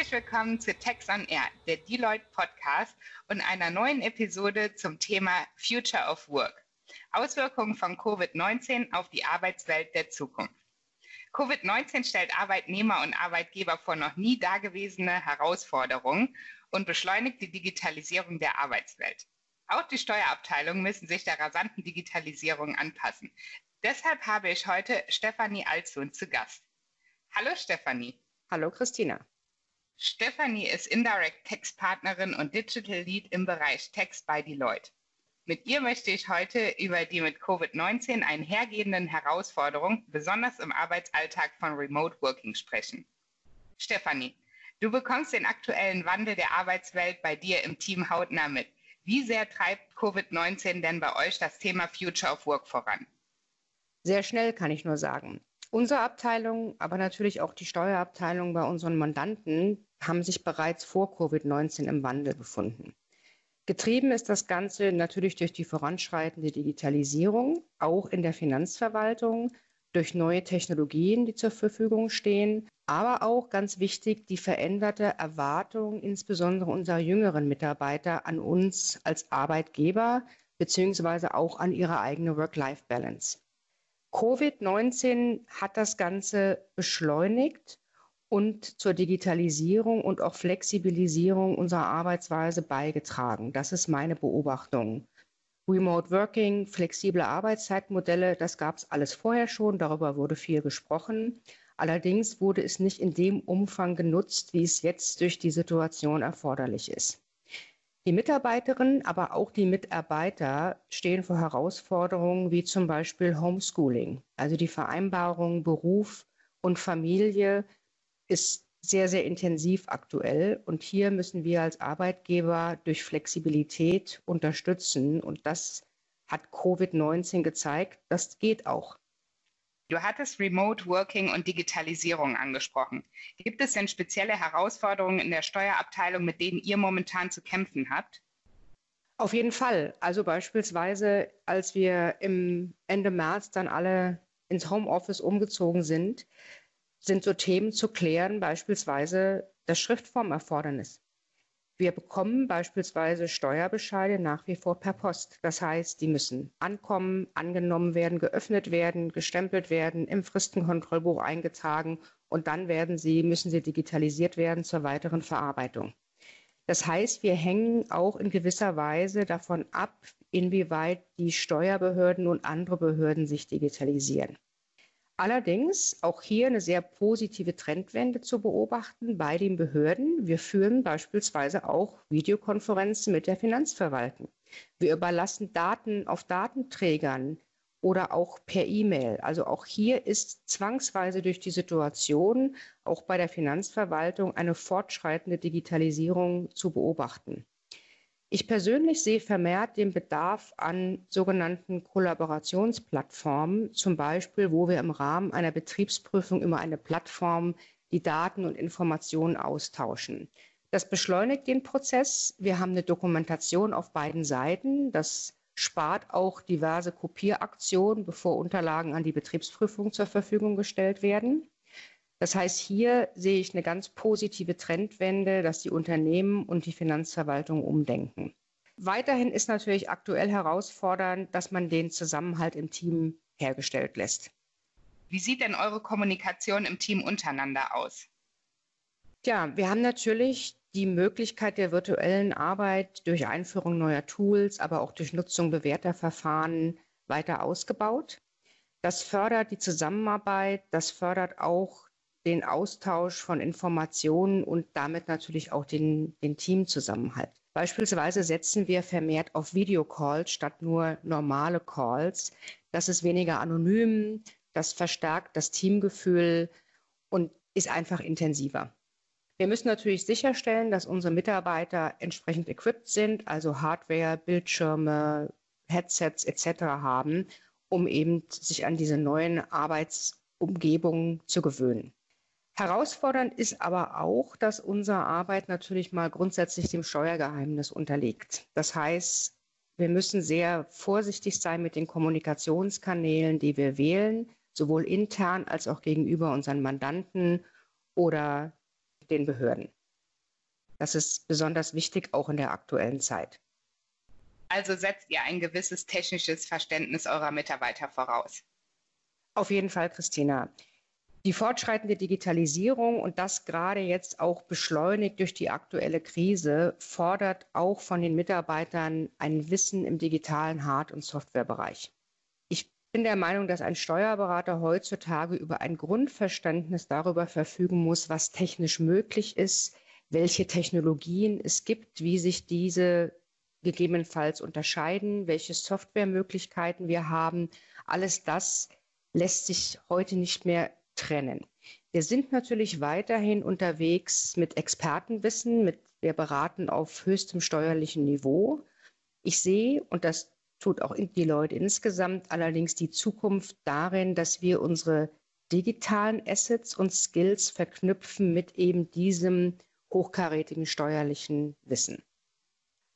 Herzlich willkommen zu Text on Air, der Deloitte Podcast und einer neuen Episode zum Thema Future of Work. Auswirkungen von Covid-19 auf die Arbeitswelt der Zukunft. Covid-19 stellt Arbeitnehmer und Arbeitgeber vor noch nie dagewesene Herausforderungen und beschleunigt die Digitalisierung der Arbeitswelt. Auch die Steuerabteilungen müssen sich der rasanten Digitalisierung anpassen. Deshalb habe ich heute Stefanie Alzun zu Gast. Hallo Stefanie. Hallo Christina. Stefanie ist Indirect Text Partnerin und Digital Lead im Bereich Text bei Deloitte. Mit ihr möchte ich heute über die mit Covid-19 einhergehenden Herausforderungen, besonders im Arbeitsalltag von Remote Working sprechen. Stefanie, du bekommst den aktuellen Wandel der Arbeitswelt bei dir im Team hautnah mit. Wie sehr treibt Covid-19 denn bei euch das Thema Future of Work voran? Sehr schnell kann ich nur sagen. Unsere Abteilung, aber natürlich auch die Steuerabteilung bei unseren Mandanten haben sich bereits vor Covid-19 im Wandel befunden. Getrieben ist das Ganze natürlich durch die voranschreitende Digitalisierung, auch in der Finanzverwaltung, durch neue Technologien, die zur Verfügung stehen, aber auch ganz wichtig die veränderte Erwartung insbesondere unserer jüngeren Mitarbeiter an uns als Arbeitgeber beziehungsweise auch an ihre eigene Work-Life-Balance. Covid-19 hat das Ganze beschleunigt und zur Digitalisierung und auch Flexibilisierung unserer Arbeitsweise beigetragen. Das ist meine Beobachtung. Remote Working, flexible Arbeitszeitmodelle, das gab es alles vorher schon, darüber wurde viel gesprochen. Allerdings wurde es nicht in dem Umfang genutzt, wie es jetzt durch die Situation erforderlich ist. Die Mitarbeiterinnen, aber auch die Mitarbeiter stehen vor Herausforderungen wie zum Beispiel Homeschooling. Also die Vereinbarung Beruf und Familie ist sehr, sehr intensiv aktuell. Und hier müssen wir als Arbeitgeber durch Flexibilität unterstützen. Und das hat Covid-19 gezeigt, das geht auch. Du hattest Remote Working und Digitalisierung angesprochen. Gibt es denn spezielle Herausforderungen in der Steuerabteilung, mit denen ihr momentan zu kämpfen habt? Auf jeden Fall. Also beispielsweise, als wir im Ende März dann alle ins Homeoffice umgezogen sind, sind so Themen zu klären, beispielsweise das Schriftformerfordernis. Wir bekommen beispielsweise Steuerbescheide nach wie vor per Post. Das heißt, die müssen ankommen, angenommen werden, geöffnet werden, gestempelt werden, im Fristenkontrollbuch eingetragen und dann werden sie, müssen sie digitalisiert werden zur weiteren Verarbeitung. Das heißt, wir hängen auch in gewisser Weise davon ab, inwieweit die Steuerbehörden und andere Behörden sich digitalisieren. Allerdings auch hier eine sehr positive Trendwende zu beobachten bei den Behörden. Wir führen beispielsweise auch Videokonferenzen mit der Finanzverwaltung. Wir überlassen Daten auf Datenträgern oder auch per E-Mail. Also auch hier ist zwangsweise durch die Situation auch bei der Finanzverwaltung eine fortschreitende Digitalisierung zu beobachten. Ich persönlich sehe vermehrt den Bedarf an sogenannten Kollaborationsplattformen, zum Beispiel, wo wir im Rahmen einer Betriebsprüfung über eine Plattform die Daten und Informationen austauschen. Das beschleunigt den Prozess. Wir haben eine Dokumentation auf beiden Seiten. Das spart auch diverse Kopieraktionen, bevor Unterlagen an die Betriebsprüfung zur Verfügung gestellt werden. Das heißt, hier sehe ich eine ganz positive Trendwende, dass die Unternehmen und die Finanzverwaltung umdenken. Weiterhin ist natürlich aktuell herausfordernd, dass man den Zusammenhalt im Team hergestellt lässt. Wie sieht denn eure Kommunikation im Team untereinander aus? Ja, wir haben natürlich die Möglichkeit der virtuellen Arbeit durch Einführung neuer Tools, aber auch durch Nutzung bewährter Verfahren weiter ausgebaut. Das fördert die Zusammenarbeit, das fördert auch den Austausch von Informationen und damit natürlich auch den, den Teamzusammenhalt. Beispielsweise setzen wir vermehrt auf Videocalls statt nur normale Calls. Das ist weniger anonym, das verstärkt das Teamgefühl und ist einfach intensiver. Wir müssen natürlich sicherstellen, dass unsere Mitarbeiter entsprechend equipped sind, also Hardware, Bildschirme, Headsets etc. haben, um eben sich an diese neuen Arbeitsumgebungen zu gewöhnen. Herausfordernd ist aber auch, dass unsere Arbeit natürlich mal grundsätzlich dem Steuergeheimnis unterliegt. Das heißt, wir müssen sehr vorsichtig sein mit den Kommunikationskanälen, die wir wählen, sowohl intern als auch gegenüber unseren Mandanten oder den Behörden. Das ist besonders wichtig auch in der aktuellen Zeit. Also setzt ihr ein gewisses technisches Verständnis eurer Mitarbeiter voraus. Auf jeden Fall, Christina. Die fortschreitende Digitalisierung und das gerade jetzt auch beschleunigt durch die aktuelle Krise fordert auch von den Mitarbeitern ein Wissen im digitalen Hard- und Softwarebereich. Ich bin der Meinung, dass ein Steuerberater heutzutage über ein Grundverständnis darüber verfügen muss, was technisch möglich ist, welche Technologien es gibt, wie sich diese gegebenenfalls unterscheiden, welche Softwaremöglichkeiten wir haben. Alles das lässt sich heute nicht mehr trennen. Wir sind natürlich weiterhin unterwegs mit Expertenwissen, mit, wir beraten auf höchstem steuerlichen Niveau. Ich sehe, und das tut auch die Leute insgesamt, allerdings die Zukunft darin, dass wir unsere digitalen Assets und Skills verknüpfen mit eben diesem hochkarätigen steuerlichen Wissen.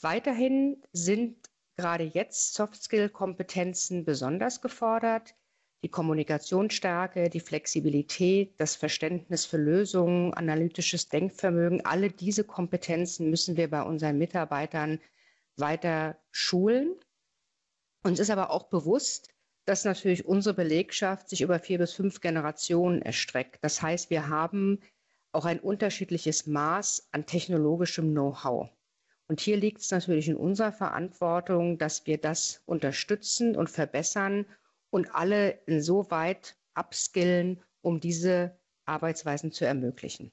Weiterhin sind gerade jetzt Soft-Skill-Kompetenzen besonders gefordert die Kommunikationsstärke, die Flexibilität, das Verständnis für Lösungen, analytisches Denkvermögen, alle diese Kompetenzen müssen wir bei unseren Mitarbeitern weiter schulen. Uns ist aber auch bewusst, dass natürlich unsere Belegschaft sich über vier bis fünf Generationen erstreckt. Das heißt, wir haben auch ein unterschiedliches Maß an technologischem Know-how. Und hier liegt es natürlich in unserer Verantwortung, dass wir das unterstützen und verbessern und alle insoweit upskillen, um diese Arbeitsweisen zu ermöglichen.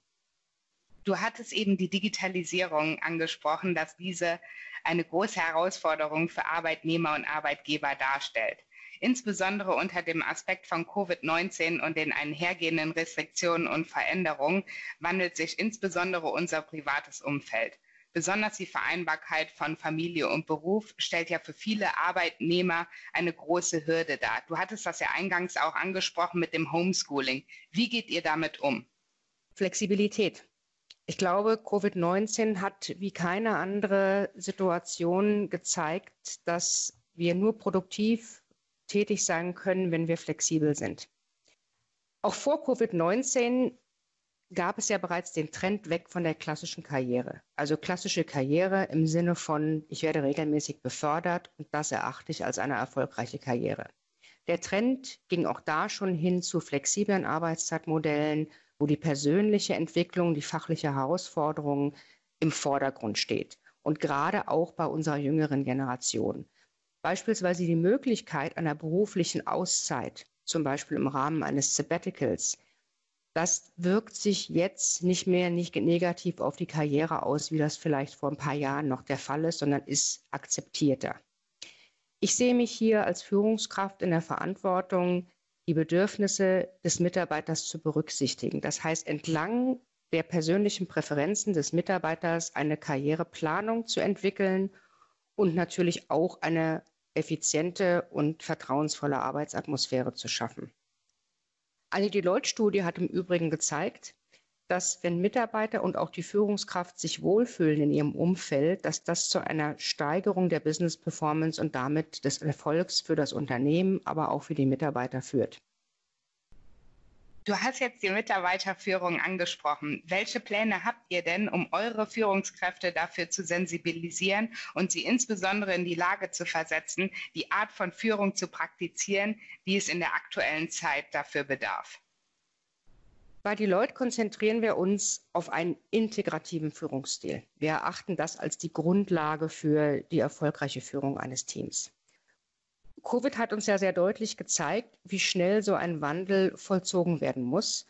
Du hattest eben die Digitalisierung angesprochen, dass diese eine große Herausforderung für Arbeitnehmer und Arbeitgeber darstellt. Insbesondere unter dem Aspekt von Covid-19 und den einhergehenden Restriktionen und Veränderungen wandelt sich insbesondere unser privates Umfeld. Besonders die Vereinbarkeit von Familie und Beruf stellt ja für viele Arbeitnehmer eine große Hürde dar. Du hattest das ja eingangs auch angesprochen mit dem Homeschooling. Wie geht ihr damit um? Flexibilität. Ich glaube, Covid-19 hat wie keine andere Situation gezeigt, dass wir nur produktiv tätig sein können, wenn wir flexibel sind. Auch vor Covid-19 gab es ja bereits den Trend weg von der klassischen Karriere. Also klassische Karriere im Sinne von, ich werde regelmäßig befördert und das erachte ich als eine erfolgreiche Karriere. Der Trend ging auch da schon hin zu flexiblen Arbeitszeitmodellen, wo die persönliche Entwicklung, die fachliche Herausforderung im Vordergrund steht. Und gerade auch bei unserer jüngeren Generation. Beispielsweise die Möglichkeit einer beruflichen Auszeit, zum Beispiel im Rahmen eines Sabbaticals, das wirkt sich jetzt nicht mehr nicht negativ auf die Karriere aus, wie das vielleicht vor ein paar Jahren noch der Fall ist, sondern ist akzeptierter. Ich sehe mich hier als Führungskraft in der Verantwortung, die Bedürfnisse des Mitarbeiters zu berücksichtigen. Das heißt, entlang der persönlichen Präferenzen des Mitarbeiters eine Karriereplanung zu entwickeln und natürlich auch eine effiziente und vertrauensvolle Arbeitsatmosphäre zu schaffen. Eine Deloitte-Studie hat im Übrigen gezeigt, dass wenn Mitarbeiter und auch die Führungskraft sich wohlfühlen in ihrem Umfeld, dass das zu einer Steigerung der Business Performance und damit des Erfolgs für das Unternehmen, aber auch für die Mitarbeiter führt. Du hast jetzt die Mitarbeiterführung angesprochen. Welche Pläne habt ihr denn, um eure Führungskräfte dafür zu sensibilisieren und sie insbesondere in die Lage zu versetzen, die Art von Führung zu praktizieren, die es in der aktuellen Zeit dafür bedarf? Bei Deloitte konzentrieren wir uns auf einen integrativen Führungsstil. Wir erachten das als die Grundlage für die erfolgreiche Führung eines Teams. Covid hat uns ja sehr deutlich gezeigt, wie schnell so ein Wandel vollzogen werden muss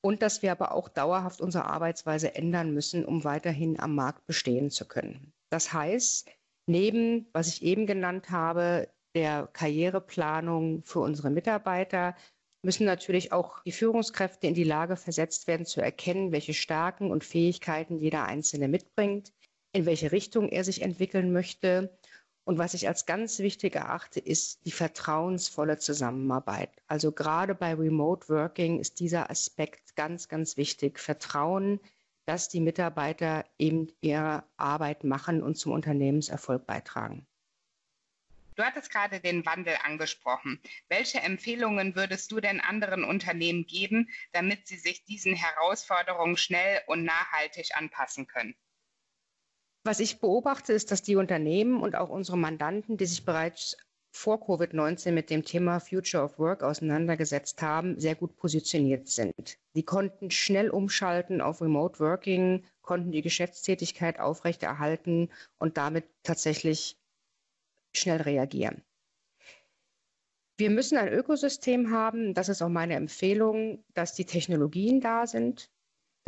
und dass wir aber auch dauerhaft unsere Arbeitsweise ändern müssen, um weiterhin am Markt bestehen zu können. Das heißt, neben, was ich eben genannt habe, der Karriereplanung für unsere Mitarbeiter, müssen natürlich auch die Führungskräfte in die Lage versetzt werden, zu erkennen, welche Stärken und Fähigkeiten jeder Einzelne mitbringt, in welche Richtung er sich entwickeln möchte und was ich als ganz wichtig erachte, ist die vertrauensvolle Zusammenarbeit. Also gerade bei Remote Working ist dieser Aspekt ganz, ganz wichtig. Vertrauen, dass die Mitarbeiter eben ihre Arbeit machen und zum Unternehmenserfolg beitragen. Du hattest gerade den Wandel angesprochen. Welche Empfehlungen würdest du denn anderen Unternehmen geben, damit sie sich diesen Herausforderungen schnell und nachhaltig anpassen können? Was ich beobachte, ist, dass die Unternehmen und auch unsere Mandanten, die sich bereits vor Covid-19 mit dem Thema Future of Work auseinandergesetzt haben, sehr gut positioniert sind. Sie konnten schnell umschalten auf Remote Working, konnten die Geschäftstätigkeit aufrechterhalten und damit tatsächlich schnell reagieren. Wir müssen ein Ökosystem haben, das ist auch meine Empfehlung, dass die Technologien da sind,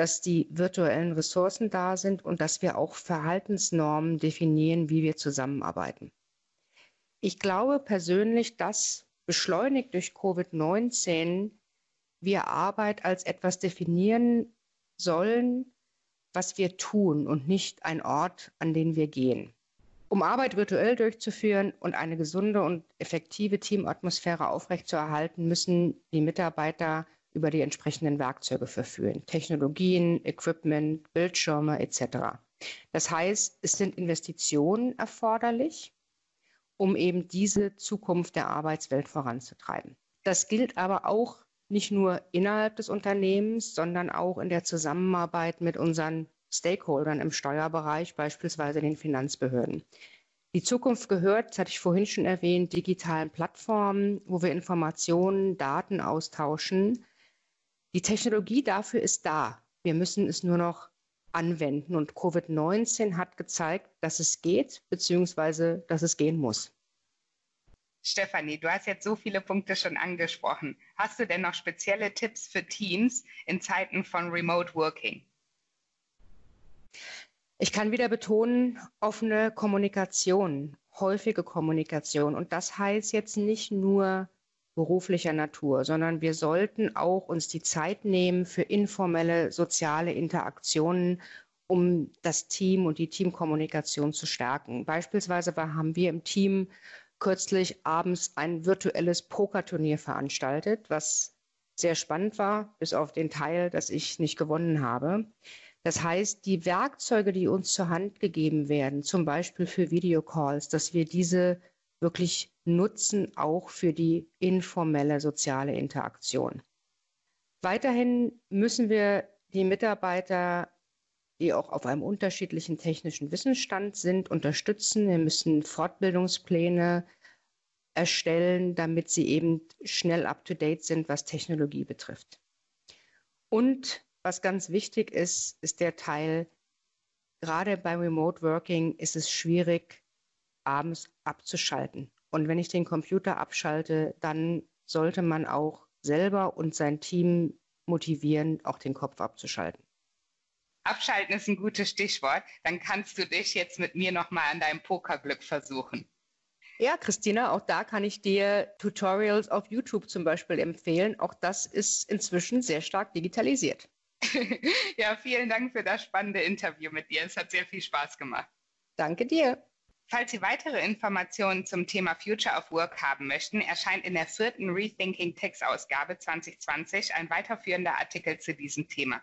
dass die virtuellen Ressourcen da sind und dass wir auch Verhaltensnormen definieren, wie wir zusammenarbeiten. Ich glaube persönlich, dass beschleunigt durch Covid-19 wir Arbeit als etwas definieren sollen, was wir tun und nicht ein Ort, an den wir gehen. Um Arbeit virtuell durchzuführen und eine gesunde und effektive Teamatmosphäre aufrechtzuerhalten, müssen die Mitarbeiter über die entsprechenden Werkzeuge verführen. Technologien, Equipment, Bildschirme etc. Das heißt, es sind Investitionen erforderlich, um eben diese Zukunft der Arbeitswelt voranzutreiben. Das gilt aber auch nicht nur innerhalb des Unternehmens, sondern auch in der Zusammenarbeit mit unseren Stakeholdern im Steuerbereich, beispielsweise den Finanzbehörden. Die Zukunft gehört, das hatte ich vorhin schon erwähnt, digitalen Plattformen, wo wir Informationen, Daten austauschen. Die Technologie dafür ist da. Wir müssen es nur noch anwenden. Und Covid-19 hat gezeigt, dass es geht, beziehungsweise dass es gehen muss. Stefanie, du hast jetzt so viele Punkte schon angesprochen. Hast du denn noch spezielle Tipps für Teams in Zeiten von Remote Working? Ich kann wieder betonen, offene Kommunikation, häufige Kommunikation. Und das heißt jetzt nicht nur beruflicher Natur, sondern wir sollten auch uns die Zeit nehmen für informelle soziale Interaktionen, um das Team und die Teamkommunikation zu stärken. Beispielsweise haben wir im Team kürzlich abends ein virtuelles Pokerturnier veranstaltet, was sehr spannend war, bis auf den Teil, dass ich nicht gewonnen habe. Das heißt, die Werkzeuge, die uns zur Hand gegeben werden, zum Beispiel für Videocalls, dass wir diese wirklich nutzen, auch für die informelle soziale Interaktion. Weiterhin müssen wir die Mitarbeiter, die auch auf einem unterschiedlichen technischen Wissensstand sind, unterstützen. Wir müssen Fortbildungspläne erstellen, damit sie eben schnell up-to-date sind, was Technologie betrifft. Und was ganz wichtig ist, ist der Teil, gerade bei Remote Working ist es schwierig, abends abzuschalten. Und wenn ich den Computer abschalte, dann sollte man auch selber und sein Team motivieren, auch den Kopf abzuschalten. Abschalten ist ein gutes Stichwort. Dann kannst du dich jetzt mit mir nochmal an deinem Pokerglück versuchen. Ja, Christina, auch da kann ich dir Tutorials auf YouTube zum Beispiel empfehlen. Auch das ist inzwischen sehr stark digitalisiert. ja, vielen Dank für das spannende Interview mit dir. Es hat sehr viel Spaß gemacht. Danke dir. Falls Sie weitere Informationen zum Thema Future of Work haben möchten, erscheint in der vierten Rethinking Text Ausgabe 2020 ein weiterführender Artikel zu diesem Thema.